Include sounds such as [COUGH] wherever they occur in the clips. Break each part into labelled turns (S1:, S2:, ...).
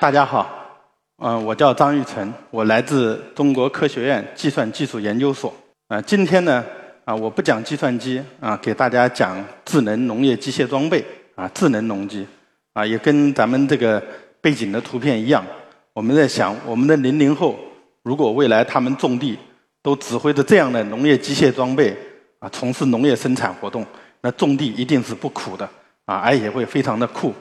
S1: 大家好，嗯，我叫张玉成，我来自中国科学院计算技术研究所。啊，今天呢，啊，我不讲计算机，啊，给大家讲智能农业机械装备，啊，智能农机，啊，也跟咱们这个背景的图片一样。我们在想，我们的零零后，如果未来他们种地都指挥着这样的农业机械装备，啊，从事农业生产活动，那种地一定是不苦的，啊，而且会非常的酷。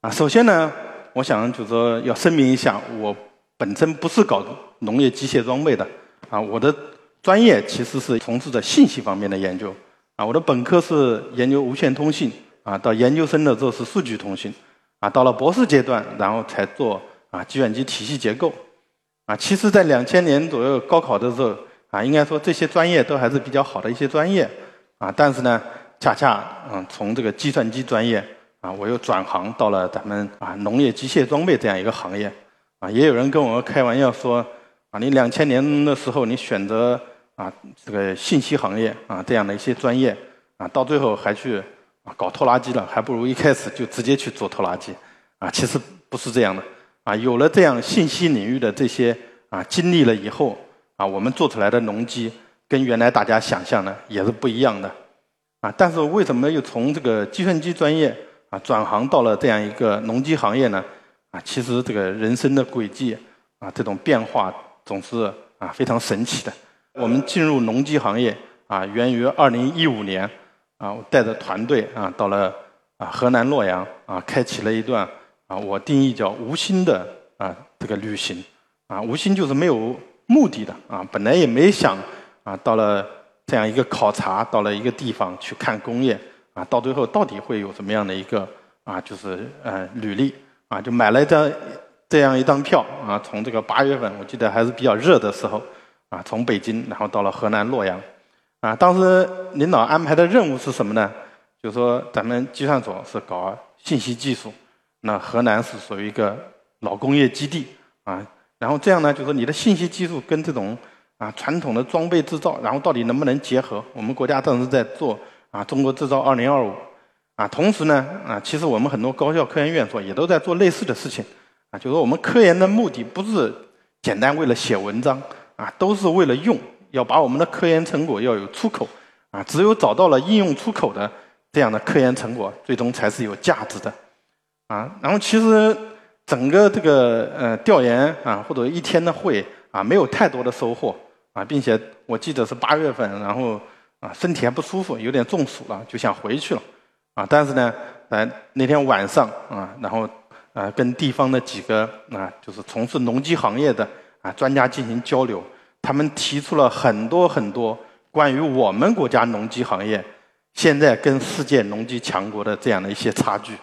S1: 啊，首先呢，我想就说要声明一下，我本身不是搞农业机械装备的，啊，我的专业其实是从事的信息方面的研究，啊，我的本科是研究无线通信，啊，到研究生的时候是数据通信，啊，到了博士阶段，然后才做啊计算机体系结构，啊，其实，在两千年左右高考的时候，啊，应该说这些专业都还是比较好的一些专业，啊，但是呢，恰恰嗯，从这个计算机专业。啊，我又转行到了咱们啊农业机械装备这样一个行业，啊，也有人跟我开玩笑说，啊，你两千年的时候你选择啊这个信息行业啊这样的一些专业，啊，到最后还去啊搞拖拉机了，还不如一开始就直接去做拖拉机，啊，其实不是这样的，啊，有了这样信息领域的这些啊经历了以后，啊，我们做出来的农机跟原来大家想象的也是不一样的，啊，但是为什么又从这个计算机专业？啊，转行到了这样一个农机行业呢，啊，其实这个人生的轨迹啊，这种变化总是啊非常神奇的。我们进入农机行业啊，源于二零一五年啊，我带着团队啊到了啊河南洛阳啊，开启了一段啊我定义叫无心的啊这个旅行啊，无心就是没有目的的啊，本来也没想啊到了这样一个考察，到了一个地方去看工业。啊，到最后到底会有什么样的一个啊，就是呃履历啊，就买了一张这样一张票啊，从这个八月份，我记得还是比较热的时候啊，从北京然后到了河南洛阳啊，当时领导安排的任务是什么呢？就是说咱们计算所是搞信息技术，那河南是属于一个老工业基地啊，然后这样呢，就是说你的信息技术跟这种啊传统的装备制造，然后到底能不能结合？我们国家当时在做。啊，中国制造二零二五，啊，同时呢，啊，其实我们很多高校科研院所也都在做类似的事情，啊，就是说我们科研的目的不是简单为了写文章，啊，都是为了用，要把我们的科研成果要有出口，啊，只有找到了应用出口的这样的科研成果，最终才是有价值的，啊，然后其实整个这个呃调研啊，或者一天的会啊，没有太多的收获，啊，并且我记得是八月份，然后。啊，身体还不舒服，有点中暑了，就想回去了。啊，但是呢，呃，那天晚上啊，然后呃，跟地方的几个啊，就是从事农机行业的啊专家进行交流，他们提出了很多很多关于我们国家农机行业现在跟世界农机强国的这样的一些差距。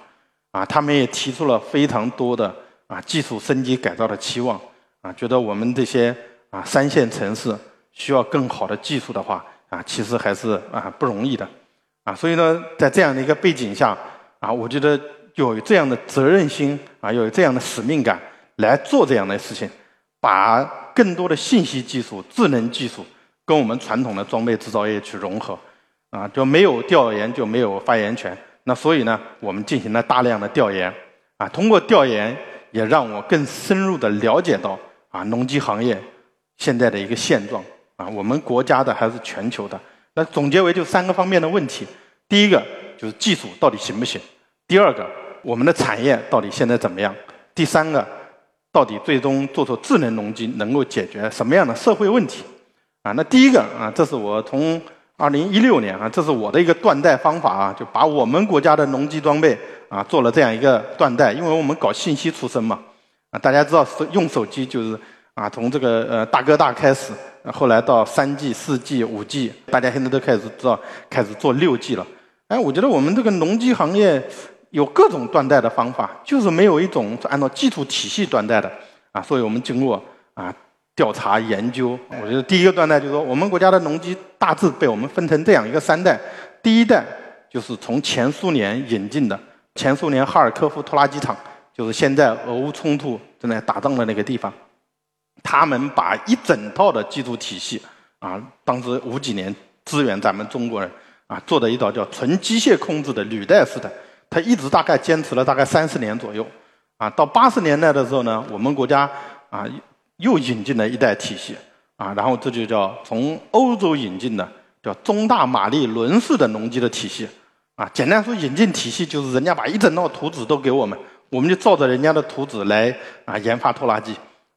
S1: 啊，他们也提出了非常多的啊技术升级改造的期望。啊，觉得我们这些啊三线城市需要更好的技术的话。啊，其实还是啊不容易的，啊，所以呢，在这样的一个背景下，啊，我觉得有这样的责任心啊，有这样的使命感来做这样的事情，把更多的信息技术、智能技术跟我们传统的装备制造业去融合，啊，就没有调研就没有发言权。那所以呢，我们进行了大量的调研，啊，通过调研也让我更深入的了解到啊农机行业现在的一个现状。啊，我们国家的还是全球的？那总结为就三个方面的问题：第一个就是技术到底行不行；第二个，我们的产业到底现在怎么样；第三个，到底最终做出智能农机能够解决什么样的社会问题？啊，那第一个啊，这是我从二零一六年啊，这是我的一个断代方法啊，就把我们国家的农机装备啊做了这样一个断代，因为我们搞信息出身嘛，啊，大家知道手用手机就是啊，从这个呃大哥大开始。后来到三 G、四 G、五 G，大家现在都开始知道开始做六 G 了。哎，我觉得我们这个农机行业有各种断代的方法，就是没有一种按照技术体系断代的啊。所以我们经过啊调查研究，我觉得第一个断代就是说，我们国家的农机大致被我们分成这样一个三代。第一代就是从前苏联引进的，前苏联哈尔科夫拖拉机厂，就是现在俄乌冲突正在打仗的那个地方。他们把一整套的技术体系啊，当时五几年支援咱们中国人啊，做的一套叫纯机械控制的履带式的，他一直大概坚持了大概三十年左右啊，到八十年代的时候呢，我们国家啊又引进了一代体系啊，然后这就叫从欧洲引进的叫中大马力轮式的农机的体系啊。简单说，引进体系就是人家把一整套图纸都给我们，我们就照着人家的图纸来啊研发拖拉机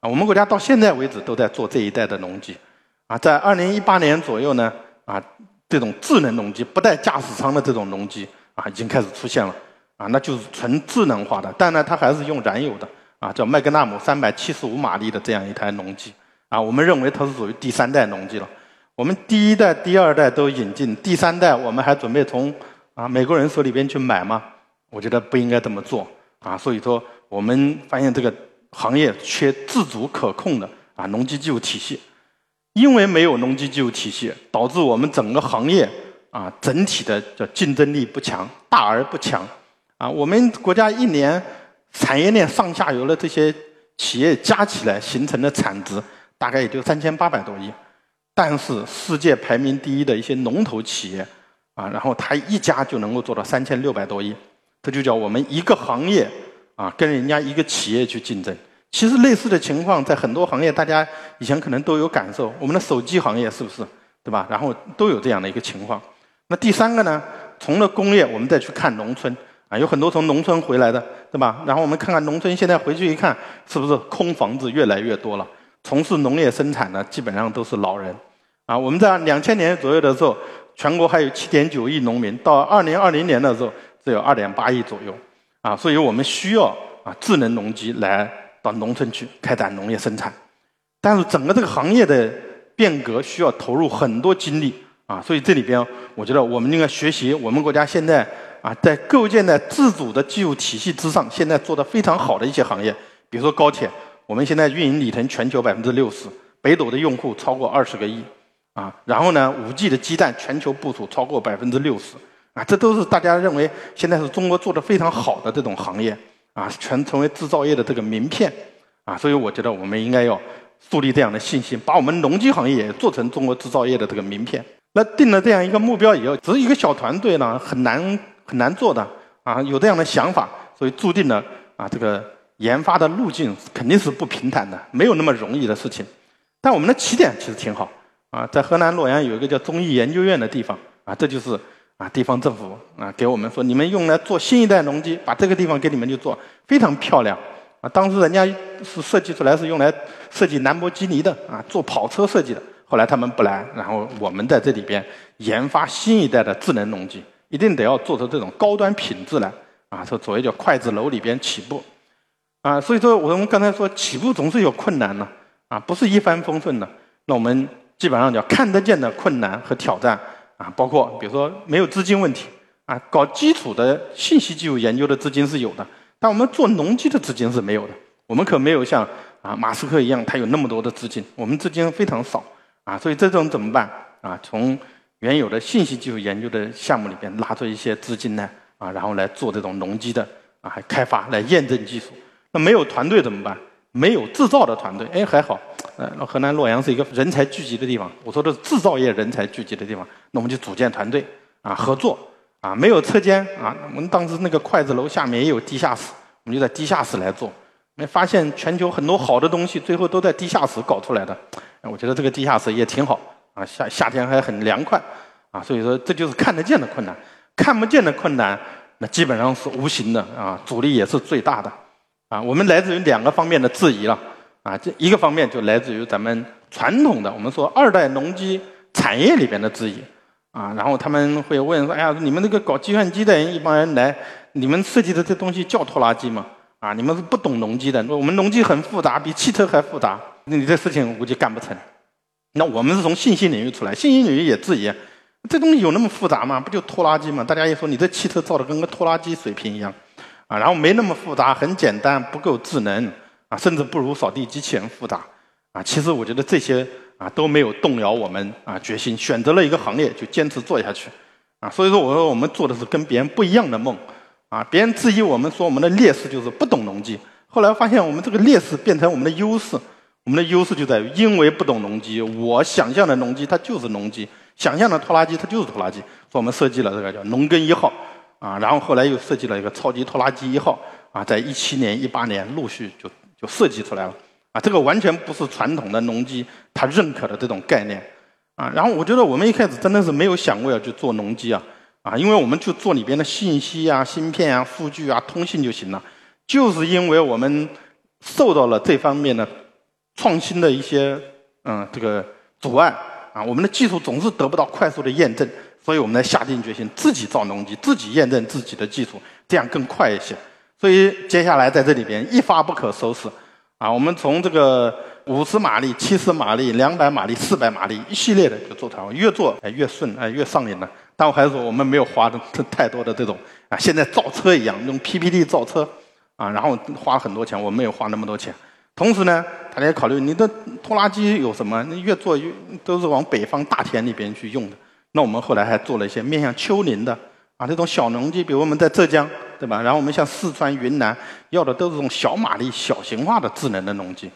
S1: 我们国家到现在为止都在做这一代的农机啊，在二零一八年左右呢啊，这种智能农机不带驾驶舱的这种农机啊已经开始出现了。啊，那就是纯智能化的，但呢，它还是用燃油的，啊，叫麦格纳姆三百七十五马力的这样一台农机，啊，我们认为它是属于第三代农机了。我们第一代、第二代都引进，第三代我们还准备从啊美国人手里边去买吗？我觉得不应该这么做，啊，所以说我们发现这个行业缺自主可控的啊农机技术体系，因为没有农机技术体系，导致我们整个行业啊整体的叫竞争力不强，大而不强。啊，我们国家一年产业链上下游的这些企业加起来形成的产值大概也就三千八百多亿，但是世界排名第一的一些龙头企业啊，然后他一家就能够做到三千六百多亿，这就叫我们一个行业啊跟人家一个企业去竞争。其实类似的情况在很多行业，大家以前可能都有感受。我们的手机行业是不是对吧？然后都有这样的一个情况。那第三个呢，从了工业，我们再去看农村。啊，有很多从农村回来的，对吧？然后我们看看农村现在回去一看，是不是空房子越来越多了？从事农业生产的基本上都是老人。啊，我们在两千年左右的时候，全国还有七点九亿农民，到二零二零年的时候只有二点八亿左右。啊，所以我们需要啊智能农机来到农村去开展农业生产。但是整个这个行业的变革需要投入很多精力啊，所以这里边我觉得我们应该学习我们国家现在。啊，在构建在自主的技术体系之上，现在做的非常好的一些行业，比如说高铁，我们现在运营里程全球百分之六十，北斗的用户超过二十个亿，啊，然后呢，五 G 的基站全球部署超过百分之六十，啊，这都是大家认为现在是中国做的非常好的这种行业，啊，全成为制造业的这个名片，啊，所以我觉得我们应该要树立这样的信心，把我们农机行业也做成中国制造业的这个名片。那定了这样一个目标以后，只是一个小团队呢，很难。很难做的啊，有这样的想法，所以注定了啊，这个研发的路径肯定是不平坦的，没有那么容易的事情。但我们的起点其实挺好啊，在河南洛阳有一个叫中医研究院的地方啊，这就是啊地方政府啊给我们说，你们用来做新一代农机，把这个地方给你们去做非常漂亮啊。当时人家是设计出来是用来设计兰博基尼的啊，做跑车设计的。后来他们不来，然后我们在这里边研发新一代的智能农机。一定得要做出这种高端品质来啊！说所谓叫筷子楼里边起步啊，所以说我们刚才说起步总是有困难的啊，不是一帆风顺的。那我们基本上叫看得见的困难和挑战啊，包括比如说没有资金问题啊，搞基础的信息技术研究的资金是有的，但我们做农机的资金是没有的。我们可没有像啊马斯克一样，他有那么多的资金，我们资金非常少啊，所以这种怎么办啊？从原有的信息技术研究的项目里边拉出一些资金来啊，然后来做这种农机的啊开发，来验证技术。那没有团队怎么办？没有制造的团队，哎还好，呃，河南洛阳是一个人才聚集的地方。我说的是制造业人才聚集的地方，那我们就组建团队啊，合作啊。没有车间啊，我们当时那个筷子楼下面也有地下室，我们就在地下室来做。没发现全球很多好的东西最后都在地下室搞出来的。我觉得这个地下室也挺好。啊，夏夏天还很凉快，啊，所以说这就是看得见的困难，看不见的困难，那基本上是无形的啊，阻力也是最大的，啊，我们来自于两个方面的质疑了，啊，这一个方面就来自于咱们传统的，我们说二代农机产业里边的质疑，啊，然后他们会问说，哎呀，你们那个搞计算机的人一帮人来，你们设计的这东西叫拖拉机吗？啊，你们是不懂农机的，我们农机很复杂，比汽车还复杂，那你这事情估计干不成。那我们是从信息领域出来，信息领域也质疑，这东西有那么复杂吗？不就拖拉机吗？大家一说你这汽车造的跟个拖拉机水平一样，啊，然后没那么复杂，很简单，不够智能，甚至不如扫地机器人复杂，啊，其实我觉得这些啊都没有动摇我们啊决心，选择了一个行业就坚持做下去，啊，所以说我说我们做的是跟别人不一样的梦，啊，别人质疑我们说我们的劣势就是不懂农机，后来发现我们这个劣势变成我们的优势。我们的优势就在于，因为不懂农机，我想象的农机它就是农机，想象的拖拉机它就是拖拉机。所以我们设计了这个叫农耕一号，啊，然后后来又设计了一个超级拖拉机一号，啊，在一七年、一八年陆续就就设计出来了。啊，这个完全不是传统的农机它认可的这种概念。啊，然后我觉得我们一开始真的是没有想过要去做农机啊，啊，因为我们就做里边的信息啊、芯片啊、数据啊、通信就行了。就是因为我们受到了这方面的创新的一些嗯这个阻碍啊，我们的技术总是得不到快速的验证，所以我们才下定决心自己造农机，自己验证自己的技术，这样更快一些。所以接下来在这里边一发不可收拾啊，我们从这个。五十马力、七十马力、两百马力、四百马力，一系列的就做出来，越做哎越顺，哎越上瘾了。但我还是说，我们没有花的 [LAUGHS] 太多的这种啊，现在造车一样，用 PPT 造车啊，然后花很多钱，我没有花那么多钱。同时呢，大家考虑你的拖拉机有什么？你越做越都是往北方大田里边去用的。那我们后来还做了一些面向丘陵的啊，这种小农机，比如我们在浙江，对吧？然后我们像四川、云南要的都是这种小马力、小型化的智能的农机。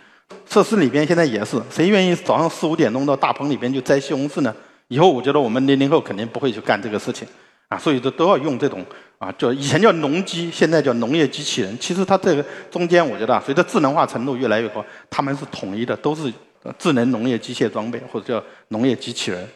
S1: 设施里边现在也是，谁愿意早上四五点钟到大棚里边去摘西红柿呢？以后我觉得我们零零后肯定不会去干这个事情，啊，所以这都要用这种啊，叫以前叫农机，现在叫农业机器人。其实它这个中间，我觉得啊随着智能化程度越来越高，他们是统一的，都是智能农业机械装备或者叫农业机器人。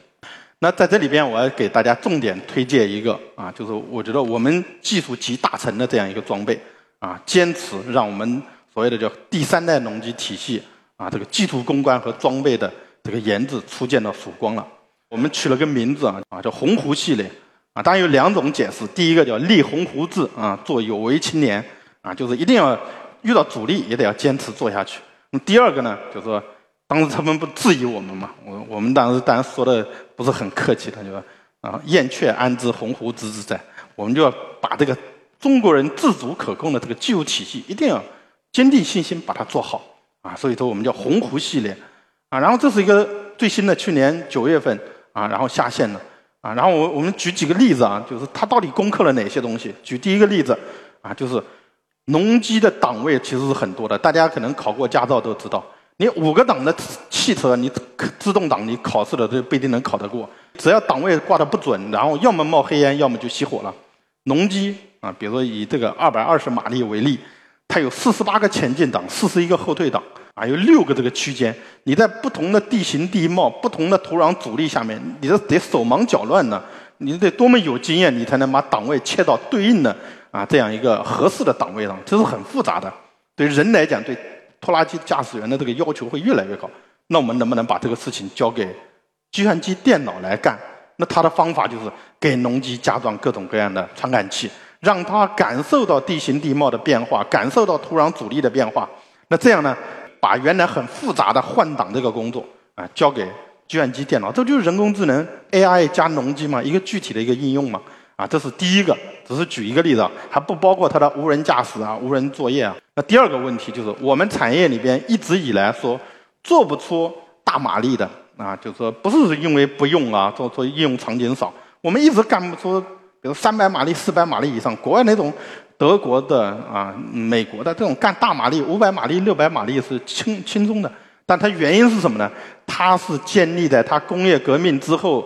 S1: 那在这里边，我要给大家重点推荐一个啊，就是我觉得我们技术集大成的这样一个装备啊，坚持让我们。所谓的叫第三代农机体系啊，这个技术攻关和装备的这个研制初见到曙光了。我们取了个名字啊，啊叫鸿鹄系列啊。当然有两种解释，第一个叫立鸿鹄志啊，做有为青年啊，就是一定要遇到阻力也得要坚持做下去。那第二个呢，就是说当时他们不质疑我们嘛，我我们当时当然说的不是很客气他，就说啊燕雀安知鸿鹄之志在，我们就要把这个中国人自主可控的这个技术体系一定要。坚定信心把它做好啊，所以说我们叫鸿鹄系列啊。然后这是一个最新的，去年九月份啊，然后下线了啊。然后我我们举几个例子啊，就是它到底攻克了哪些东西？举第一个例子啊，就是农机的档位其实是很多的，大家可能考过驾照都知道，你五个档的汽车，你自动挡你考试的都不一定能考得过，只要档位挂的不准，然后要么冒黑烟，要么就熄火了。农机啊，比如说以这个二百二十马力为例。它有四十八个前进档，四十一个后退档，啊，有六个这个区间。你在不同的地形地貌、不同的土壤阻力下面，你这得手忙脚乱呢。你得多么有经验，你才能把档位切到对应的啊这样一个合适的档位上，这是很复杂的。对人来讲，对拖拉机驾驶员的这个要求会越来越高。那我们能不能把这个事情交给计算机电脑来干？那它的方法就是给农机加装各种各样的传感器。让他感受到地形地貌的变化，感受到土壤阻力的变化。那这样呢，把原来很复杂的换挡这个工作啊，交给计算机电脑，这就是人工智能 AI 加农机嘛，一个具体的一个应用嘛。啊，这是第一个，只是举一个例子，还不包括它的无人驾驶啊、无人作业啊。那第二个问题就是，我们产业里边一直以来说做不出大马力的啊，就是说不是因为不用啊，做做应用场景少，我们一直干不出。比如三百马力、四百马力以上，国外那种德国的啊、美国的这种干大马力、五百马力、六百马力是轻轻松的。但它原因是什么呢？它是建立在它工业革命之后，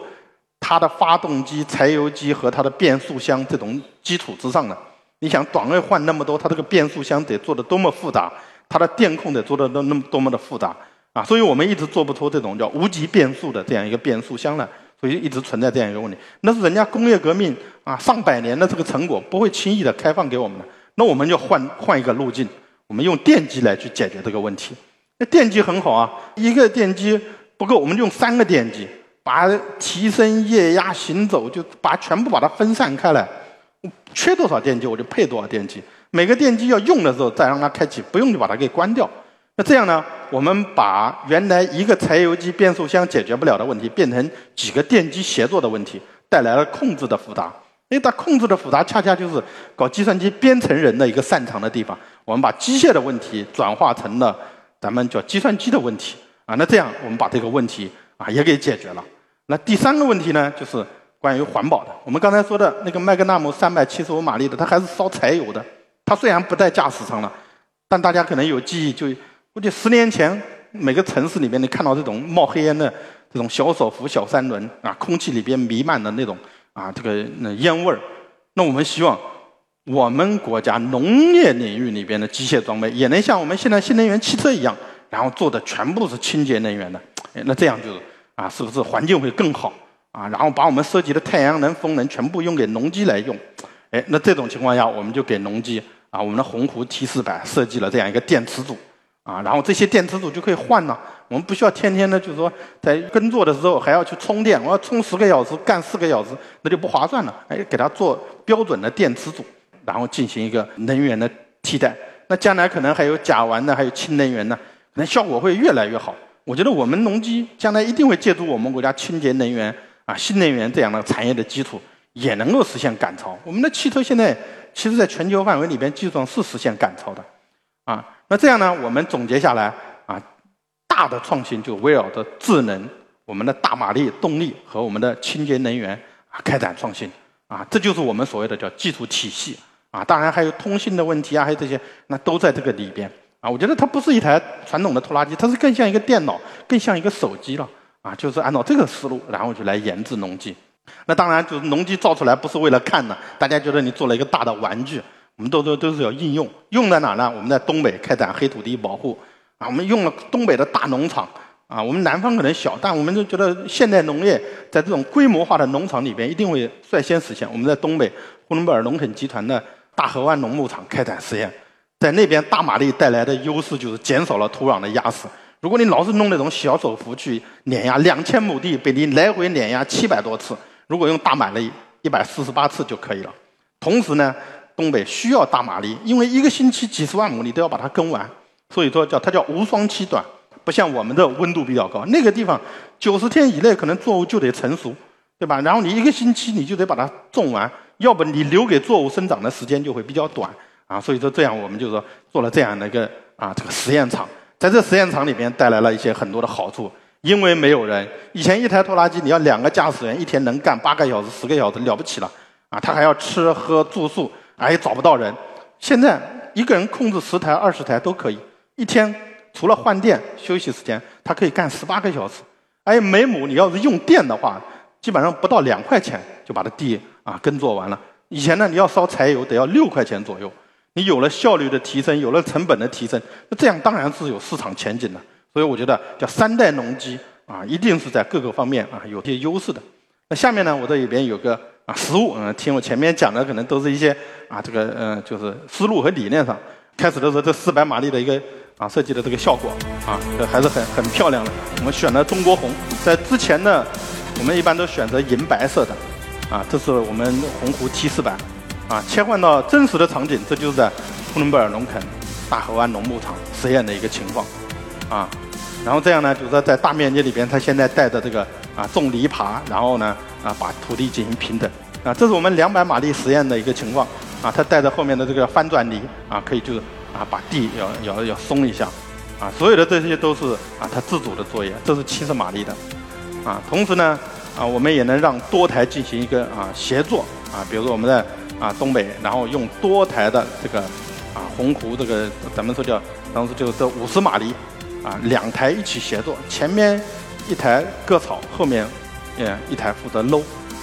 S1: 它的发动机、柴油机和它的变速箱这种基础之上的。你想短位换那么多，它这个变速箱得做的多么复杂，它的电控得做的那那么多么的复杂啊！所以我们一直做不出这种叫无级变速的这样一个变速箱来。所以一直存在这样一个问题，那是人家工业革命啊上百年的这个成果，不会轻易的开放给我们的。那我们就换换一个路径，我们用电机来去解决这个问题。那电机很好啊，一个电机不够，我们用三个电机，把提升液压行走，就把全部把它分散开来。缺多少电机我就配多少电机，每个电机要用的时候再让它开启，不用就把它给关掉。那这样呢？我们把原来一个柴油机变速箱解决不了的问题，变成几个电机协作的问题，带来了控制的复杂。因为它控制的复杂，恰恰就是搞计算机编程人的一个擅长的地方。我们把机械的问题转化成了咱们叫计算机的问题啊。那这样我们把这个问题啊也给解决了。那第三个问题呢，就是关于环保的。我们刚才说的那个麦格纳姆三百七十五马力的，它还是烧柴油的。它虽然不在驾驶舱了，但大家可能有记忆就。估计十年前，每个城市里面你看到这种冒黑烟的这种小手扶、小三轮啊，空气里边弥漫的那种啊，这个那烟味儿。那我们希望我们国家农业领域里边的机械装备也能像我们现在新能源汽车一样，然后做的全部是清洁能源的，那这样就啊，是不是环境会更好啊？然后把我们设计的太阳能、风能全部用给农机来用，哎，那这种情况下，我们就给农机啊，我们的鸿鹄 T 四百设计了这样一个电池组。啊，然后这些电池组就可以换了，我们不需要天天的，就是说在耕作的时候还要去充电，我要充十个小时干四个小时，那就不划算了。哎，给它做标准的电池组，然后进行一个能源的替代。那将来可能还有甲烷的，还有氢能源呢，可能效果会越来越好。我觉得我们农机将来一定会借助我们国家清洁能源啊、新能源这样的产业的基础，也能够实现赶超。我们的汽车现在其实在全球范围里边，技术上是实现赶超的，啊。那这样呢？我们总结下来啊，大的创新就围绕着智能、我们的大马力动力和我们的清洁能源啊开展创新啊，这就是我们所谓的叫技术体系啊。当然还有通信的问题啊，还有这些，那都在这个里边啊。我觉得它不是一台传统的拖拉机，它是更像一个电脑，更像一个手机了啊。就是按照这个思路，然后就来研制农机。那当然，就是农机造出来不是为了看的，大家觉得你做了一个大的玩具。我们都都都是要应用，用在哪呢？我们在东北开展黑土地保护，啊，我们用了东北的大农场，啊，我们南方可能小，但我们就觉得现代农业在这种规模化的农场里边一定会率先实现。我们在东北呼伦贝尔农垦集团的大河湾农牧场开展实验，在那边大马力带来的优势就是减少了土壤的压实。如果你老是弄那种小手扶去碾压两千亩地，被你来回碾压七百多次，如果用大马力一百四十八次就可以了。同时呢。东北需要大马力，因为一个星期几十万亩你都要把它耕完，所以说叫它叫无霜期短，不像我们的温度比较高，那个地方九十天以内可能作物就得成熟，对吧？然后你一个星期你就得把它种完，要不你留给作物生长的时间就会比较短啊。所以说这样我们就说做了这样的一个啊这个实验场，在这实验场里边带来了一些很多的好处，因为没有人，以前一台拖拉机你要两个驾驶员一天能干八个小时十个小时了不起了啊，他还要吃喝住宿。哎，找不到人。现在一个人控制十台、二十台都可以，一天除了换电、休息时间，他可以干十八个小时。哎，每亩你要是用电的话，基本上不到两块钱就把这地啊耕作完了。以前呢，你要烧柴油得要六块钱左右。你有了效率的提升，有了成本的提升，那这样当然是有市场前景的。所以我觉得叫三代农机啊，一定是在各个方面啊有些优势的。那下面呢，我这里边有个。啊，实物，嗯，听我前面讲的，可能都是一些啊，这个，嗯，就是思路和理念上。开始的时候，这四百马力的一个啊设计的这个效果啊，这还是很很漂亮的。我们选了中国红，在之前呢，我们一般都选择银白色的，啊，这是我们鸿鹄 T 四百，啊，切换到真实的场景，这就是在呼伦贝尔农垦大河湾农牧场实验的一个情况，啊，然后这样呢，就是说在大面积里边，它现在带着这个啊种篱笆，然后呢。啊，把土地进行平整，啊，这是我们两百马力实验的一个情况，啊，它带着后面的这个翻转犁，啊，可以就是啊，把地要要要松一下，啊，所有的这些都是啊，它自主的作业，这是七十马力的，啊，同时呢，啊，我们也能让多台进行一个啊协作，啊，比如说我们在啊东北，然后用多台的这个啊鸿鹄这个咱们说叫当时就这五十马力，啊，两台一起协作，前面一台割草，后面。呃，一台负责搂，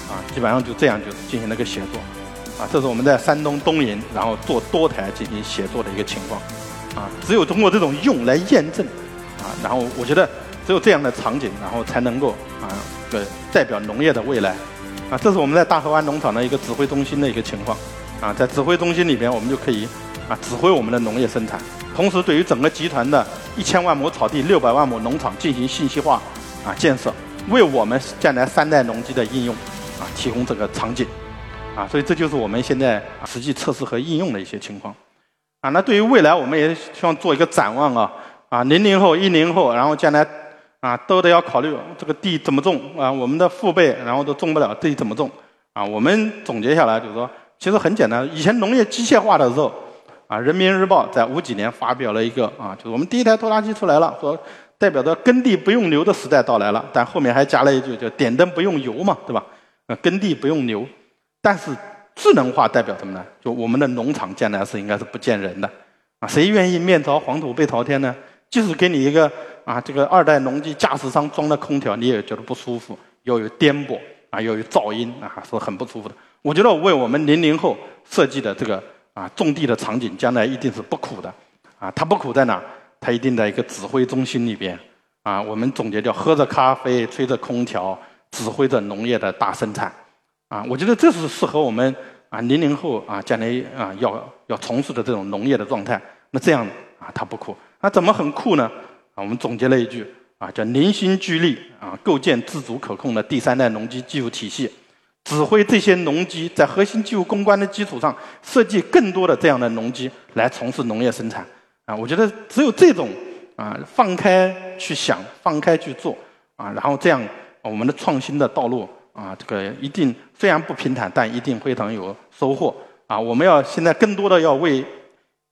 S1: 啊，基本上就这样就进行了个协作，啊，这是我们在山东东营，然后做多台进行协作的一个情况，啊，只有通过这种用来验证，啊，然后我觉得只有这样的场景，然后才能够啊，对，代表农业的未来，啊，这是我们在大河湾农场的一个指挥中心的一个情况，啊，在指挥中心里边，我们就可以啊指挥我们的农业生产，同时对于整个集团的一千万亩草地、六百万亩农场进行信息化啊建设。为我们将来三代农机的应用啊提供这个场景啊，所以这就是我们现在实际测试和应用的一些情况啊。那对于未来，我们也希望做一个展望啊啊，零零后、一零后，然后将来啊都得要考虑这个地怎么种啊，我们的父辈然后都种不了地怎么种啊。我们总结下来就是说，其实很简单，以前农业机械化的时候啊，《人民日报》在五几年发表了一个啊，就是我们第一台拖拉机出来了，说。代表着耕地不用牛的时代到来了，但后面还加了一句，叫“点灯不用油”嘛，对吧？呃，耕地不用牛，但是智能化代表什么呢？就我们的农场将来是应该是不见人的啊，谁愿意面朝黄土背朝天呢？即使给你一个啊，这个二代农机驾驶舱装的空调，你也觉得不舒服，又有颠簸啊，又有噪音啊，是很不舒服的。我觉得为我们零零后设计的这个啊，种地的场景将来一定是不苦的，啊，它不苦在哪？它一定在一个指挥中心里边，啊，我们总结叫喝着咖啡，吹着空调，指挥着农业的大生产，啊，我觉得这是适合我们啊零零后啊将来啊要要从事的这种农业的状态。那这样啊，它不苦，那怎么很酷呢？啊，我们总结了一句啊，叫凝心聚力啊，构建自主可控的第三代农机技术体系。指挥这些农机在核心技术攻关的基础上，设计更多的这样的农机来从事农业生产。啊，我觉得只有这种啊，放开去想，放开去做啊，然后这样我们的创新的道路啊，这个一定虽然不平坦，但一定非常有收获啊。我们要现在更多的要为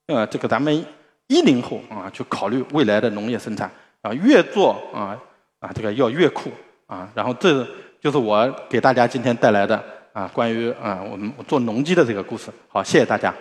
S1: 呃这个咱们一零后啊去考虑未来的农业生产啊，越做啊啊这个要越酷啊。然后这。就是我给大家今天带来的啊，关于啊我们做农机的这个故事。好，谢谢大家。